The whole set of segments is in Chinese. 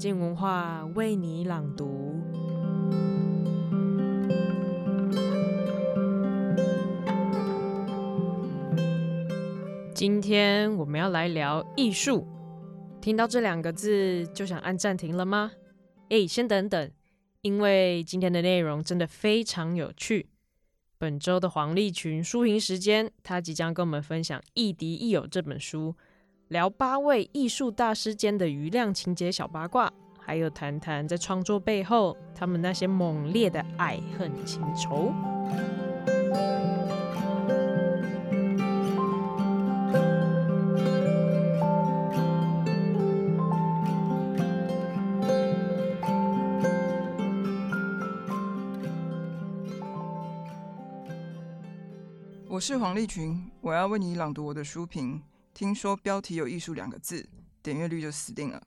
静文化为你朗读。今天我们要来聊艺术。听到这两个字就想按暂停了吗？哎，先等等，因为今天的内容真的非常有趣。本周的黄立群书评时间，他即将跟我们分享《亦敌亦友》这本书，聊八位艺术大师间的余量情节小八卦，还有谈谈在创作背后他们那些猛烈的爱恨情仇。我是黄立群，我要为你朗读我的书评。听说标题有“艺术”两个字，点阅率就死定了。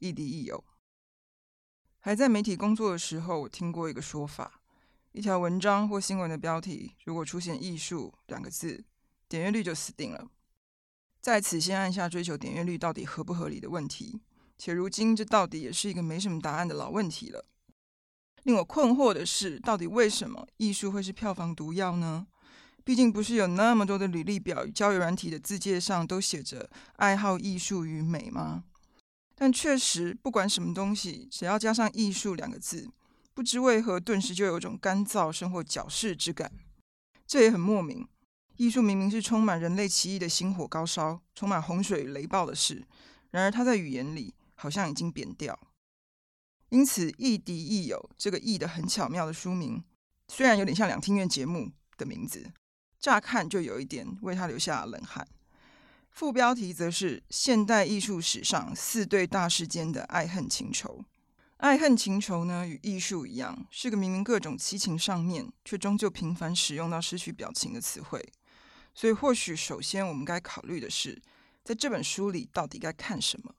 亦敌亦友。还在媒体工作的时候，我听过一个说法：一条文章或新闻的标题如果出现“艺术”两个字，点阅率就死定了。在此，先按下追求点阅率到底合不合理的问题。且如今，这到底也是一个没什么答案的老问题了。令我困惑的是，到底为什么艺术会是票房毒药呢？毕竟不是有那么多的履历表与交友软体的自介上都写着爱好艺术与美吗？但确实，不管什么东西，只要加上“艺术”两个字，不知为何顿时就有种干燥生或矫饰之感。这也很莫名。艺术明明是充满人类奇异的星火高烧，充满洪水雷暴的事，然而它在语言里好像已经扁掉。因此，“亦敌亦友”这个“亦”的很巧妙的书名，虽然有点像两厅院节目的名字。乍看就有一点为他留下冷汗。副标题则是“现代艺术史上四对大师间的爱恨情仇”。爱恨情仇呢，与艺术一样，是个明明各种七情上面，却终究频繁使用到失去表情的词汇。所以，或许首先我们该考虑的是，在这本书里到底该看什么。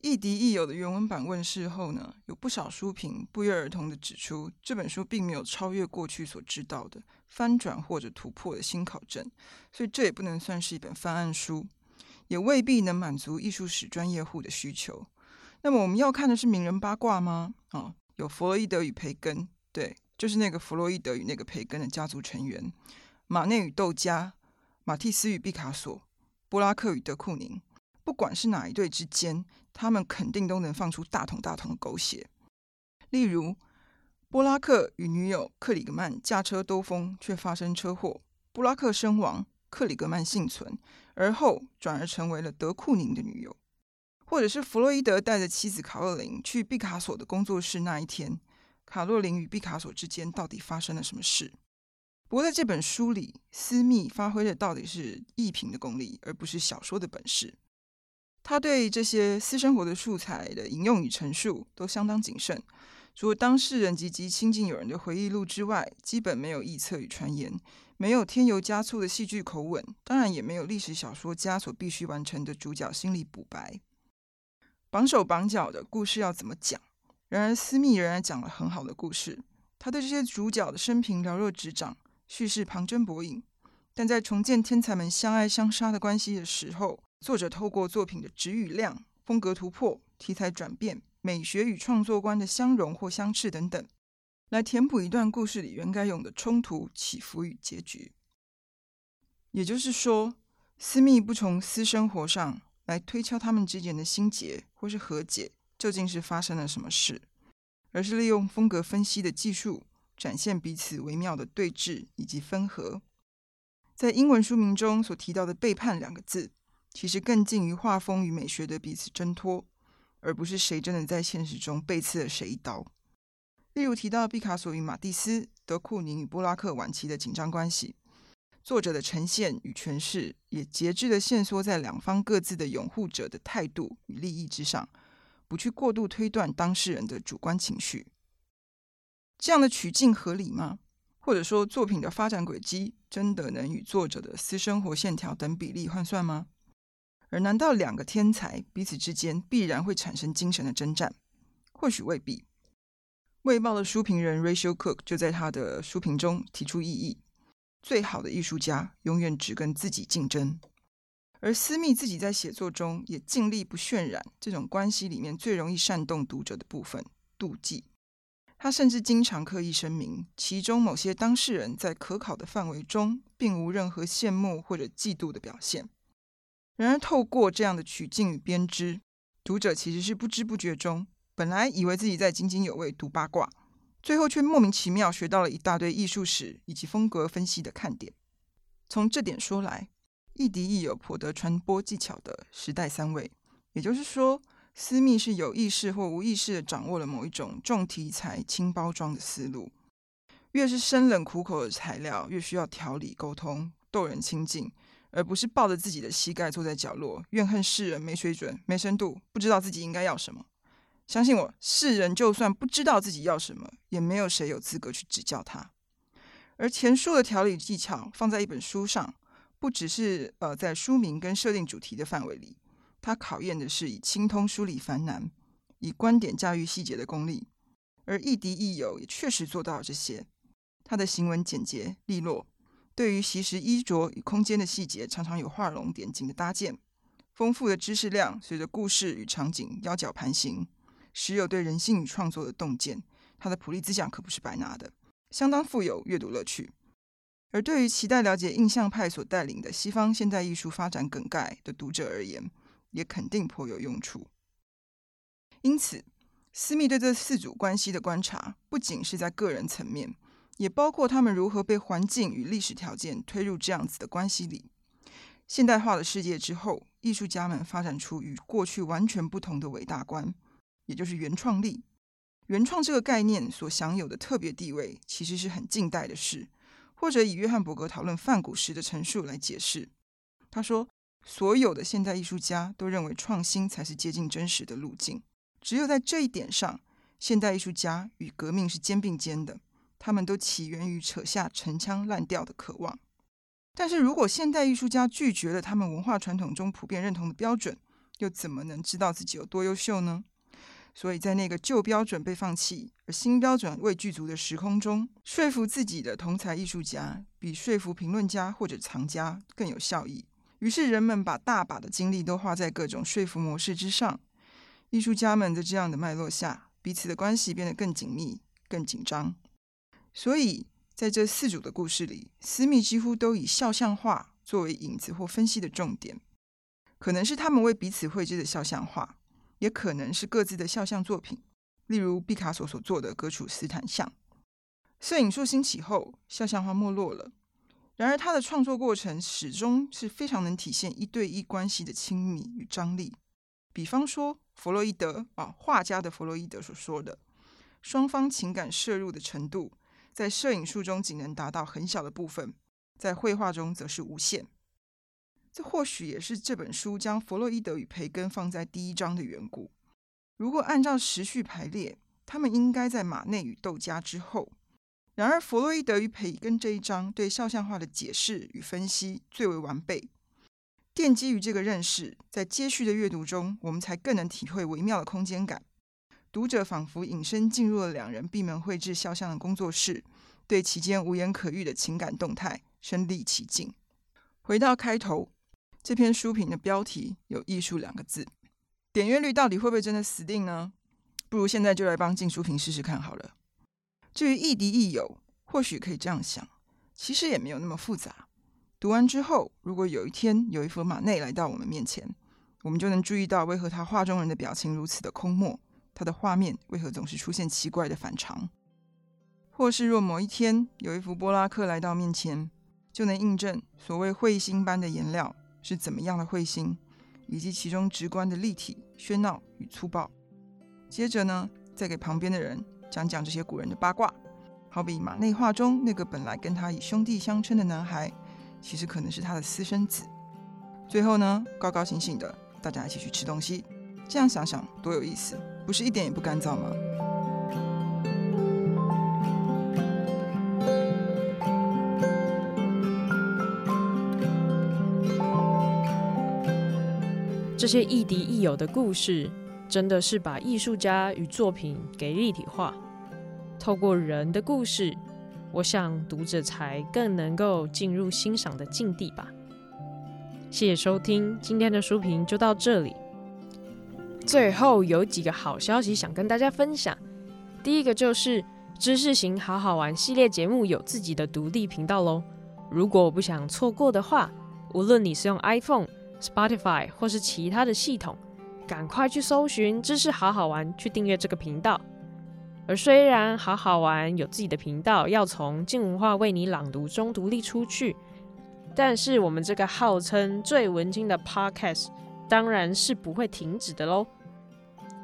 亦敌亦友的原文版问世后呢，有不少书评不约而同地指出，这本书并没有超越过去所知道的翻转或者突破的新考证，所以这也不能算是一本翻案书，也未必能满足艺术史专业户的需求。那么我们要看的是名人八卦吗？啊、哦，有弗洛伊德与培根，对，就是那个弗洛伊德与那个培根的家族成员；马内与窦加，马蒂斯与毕卡索，波拉克与德库宁。不管是哪一对之间，他们肯定都能放出大桶大桶的狗血。例如，波拉克与女友克里格曼驾车兜风，却发生车祸，波拉克身亡，克里格曼幸存，而后转而成为了德库宁的女友。或者是弗洛伊德带着妻子卡洛琳去毕卡索的工作室那一天，卡洛琳与毕卡索之间到底发生了什么事？不过在这本书里，私密发挥的到底是艺评的功力，而不是小说的本事。他对这些私生活的素材的引用与陈述都相当谨慎，除了当事人及其亲近友人的回忆录之外，基本没有臆测与传言，没有添油加醋的戏剧口吻，当然也没有历史小说家所必须完成的主角心理补白。绑手绑脚的故事要怎么讲？然而斯密仍然讲了很好的故事。他对这些主角的生平了若指掌，叙事旁征博引，但在重建天才们相爱相杀的关系的时候。作者透过作品的质与量、风格突破、题材转变、美学与创作观的相融或相斥等等，来填补一段故事里原该有的冲突、起伏与结局。也就是说，私密不从私生活上来推敲他们之间的心结或是和解究竟是发生了什么事，而是利用风格分析的技术，展现彼此微妙的对峙以及分合。在英文书名中所提到的“背叛”两个字。其实更近于画风与美学的彼此挣脱，而不是谁真的在现实中背刺了谁一刀。例如提到毕卡索与马蒂斯、德库宁与波拉克晚期的紧张关系，作者的呈现与诠释也节制地限缩在两方各自的拥护者的态度与利益之上，不去过度推断当事人的主观情绪。这样的取径合理吗？或者说，作品的发展轨迹真的能与作者的私生活线条等比例换算吗？而难道两个天才彼此之间必然会产生精神的征战？或许未必。《卫报》的书评人 Rachel Cook 就在他的书评中提出异议：最好的艺术家永远只跟自己竞争。而私密自己在写作中也尽力不渲染这种关系里面最容易煽动读者的部分——妒忌。他甚至经常刻意声明，其中某些当事人在可考的范围中，并无任何羡慕或者嫉妒的表现。然而，透过这样的取径与编织，读者其实是不知不觉中，本来以为自己在津津有味读八卦，最后却莫名其妙学到了一大堆艺术史以及风格分析的看点。从这点说来，亦敌亦友颇得传播技巧的时代三位，也就是说，私密是有意识或无意识地掌握了某一种重题材轻包装的思路。越是生冷苦口的材料，越需要调理沟通，逗人亲近。而不是抱着自己的膝盖坐在角落，怨恨世人没水准、没深度，不知道自己应该要什么。相信我，世人就算不知道自己要什么，也没有谁有资格去指教他。而前述的调理技巧放在一本书上，不只是呃在书名跟设定主题的范围里，它考验的是以精通梳理繁难、以观点驾驭细节的功力。而亦敌亦友也确实做到了这些，他的行文简洁利落。对于习时衣着与空间的细节，常常有画龙点睛的搭建，丰富的知识量随着故事与场景腰脚盘行，时有对人性与创作的洞见。他的普利兹奖可不是白拿的，相当富有阅读乐趣。而对于期待了解印象派所带领的西方现代艺术发展梗概的读者而言，也肯定颇有用处。因此，思密对这四组关系的观察，不仅是在个人层面。也包括他们如何被环境与历史条件推入这样子的关系里。现代化的世界之后，艺术家们发展出与过去完全不同的伟大观，也就是原创力。原创这个概念所享有的特别地位，其实是很近代的事。或者以约翰伯格讨论梵谷时的陈述来解释，他说：“所有的现代艺术家都认为创新才是接近真实的路径。只有在这一点上，现代艺术家与革命是肩并肩的。”他们都起源于扯下陈腔滥调的渴望，但是如果现代艺术家拒绝了他们文化传统中普遍认同的标准，又怎么能知道自己有多优秀呢？所以在那个旧标准被放弃而新标准未具足的时空中，说服自己的同才艺术家比说服评论家或者藏家更有效益。于是人们把大把的精力都花在各种说服模式之上。艺术家们在这样的脉络下，彼此的关系变得更紧密、更紧张。所以，在这四组的故事里，私密几乎都以肖像画作为影子或分析的重点，可能是他们为彼此绘制的肖像画，也可能是各自的肖像作品，例如毕卡索所做的格楚斯坦像。摄影术兴起后，肖像画没落了，然而他的创作过程始终是非常能体现一对一关系的亲密与张力。比方说，弗洛伊德啊，画家的弗洛伊德所说的，双方情感摄入的程度。在摄影术中仅能达到很小的部分，在绘画中则是无限。这或许也是这本书将弗洛伊德与培根放在第一章的缘故。如果按照时序排列，他们应该在马内与窦家之后。然而，弗洛伊德与培根这一章对肖像画的解释与分析最为完备。奠基于这个认识，在接续的阅读中，我们才更能体会微妙的空间感。读者仿佛隐身进入了两人闭门绘制肖像的工作室，对其间无言可喻的情感动态身历其境。回到开头，这篇书评的标题有“艺术”两个字，点阅率到底会不会真的死定呢？不如现在就来帮静书评试试看好了。至于亦敌亦友，或许可以这样想，其实也没有那么复杂。读完之后，如果有一天有一幅马内来到我们面前，我们就能注意到为何他画中人的表情如此的空漠。他的画面为何总是出现奇怪的反常？或是若某一天有一幅波拉克来到面前，就能印证所谓彗星般的颜料是怎么样的彗星，以及其中直观的立体、喧闹与粗暴。接着呢，再给旁边的人讲讲这些古人的八卦，好比马内画中那个本来跟他以兄弟相称的男孩，其实可能是他的私生子。最后呢，高高兴兴的大家一起去吃东西，这样想想多有意思。不是一点也不干燥吗？这些亦敌亦友的故事，真的是把艺术家与作品给立体化。透过人的故事，我想读者才更能够进入欣赏的境地吧。谢谢收听，今天的书评就到这里。最后有几个好消息想跟大家分享，第一个就是知识型好好玩系列节目有自己的独立频道喽。如果不想错过的话，无论你是用 iPhone、Spotify 或是其他的系统，赶快去搜寻“知识好好玩”，去订阅这个频道。而虽然好好玩有自己的频道，要从静文化为你朗读中独立出去，但是我们这个号称最文青的 Podcast，当然是不会停止的喽。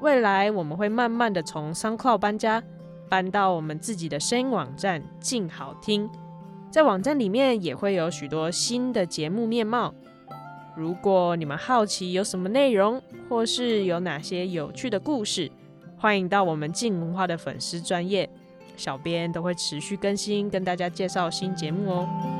未来我们会慢慢的从商靠搬家，搬到我们自己的声音网站静好听。在网站里面也会有许多新的节目面貌。如果你们好奇有什么内容，或是有哪些有趣的故事，欢迎到我们静文化的粉丝专业，小编都会持续更新，跟大家介绍新节目哦。